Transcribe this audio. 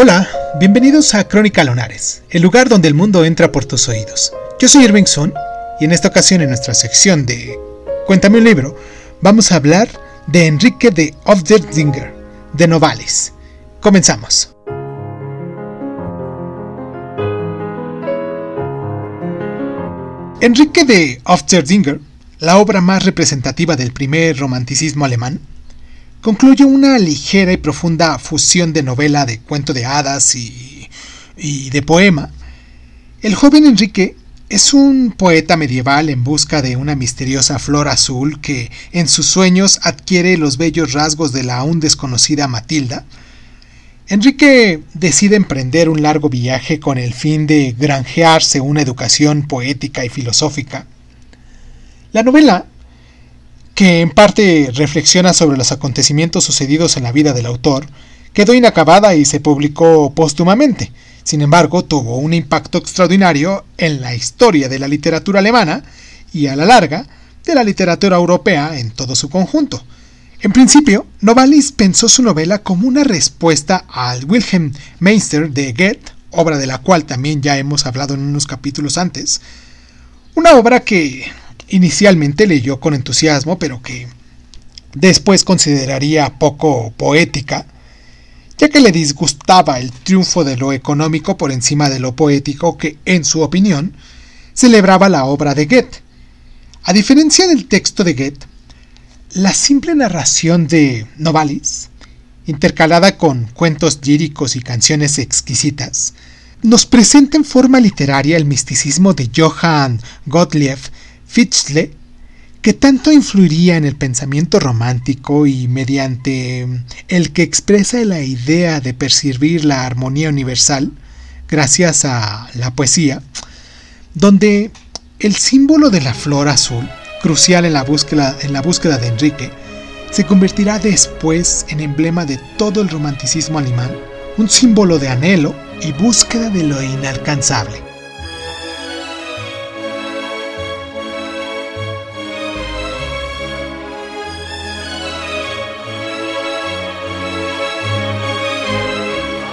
Hola, bienvenidos a Crónica Lonares, el lugar donde el mundo entra por tus oídos. Yo soy Irving Sun y en esta ocasión en nuestra sección de Cuéntame un libro, vamos a hablar de Enrique de Ofderdinger, de Novalis. Comenzamos. Enrique de Ofderdinger, la obra más representativa del primer romanticismo alemán, concluye una ligera y profunda fusión de novela de cuento de hadas y, de poema. El joven Enrique es un poeta medieval en busca de una misteriosa flor azul que en sus sueños adquiere los bellos rasgos de la aún desconocida Matilda. Enrique decide emprender un largo viaje con el fin de granjearse una educación poética y filosófica. La novela que en parte reflexiona sobre los acontecimientos sucedidos en la vida del autor, quedó inacabada y se publicó póstumamente. Sin embargo, tuvo un impacto extraordinario en la historia de la literatura alemana y a la larga de la literatura europea en todo su conjunto. En principio, Novalis pensó su novela como una respuesta al Wilhelm Meister de Goethe, obra de la cual también ya hemos hablado en unos capítulos antes, una obra que inicialmente leyó con entusiasmo, pero que después consideraría poco poética, ya que le disgustaba el triunfo de lo económico por encima de lo poético que, en su opinión, celebraba la obra de Goethe. A diferencia del texto de Goethe, la simple narración de Novalis, intercalada con cuentos líricos y canciones exquisitas, nos presenta en forma literaria el misticismo de Johann Gottlieb Fitzle, que tanto influiría en el pensamiento romántico y mediante el que expresa la idea de percibir la armonía universal, gracias a la poesía, donde el símbolo de la flor azul, crucial en la búsqueda, en la búsqueda de Enrique, se convertirá después en emblema de todo el romanticismo alemán, un símbolo de anhelo y búsqueda de lo inalcanzable.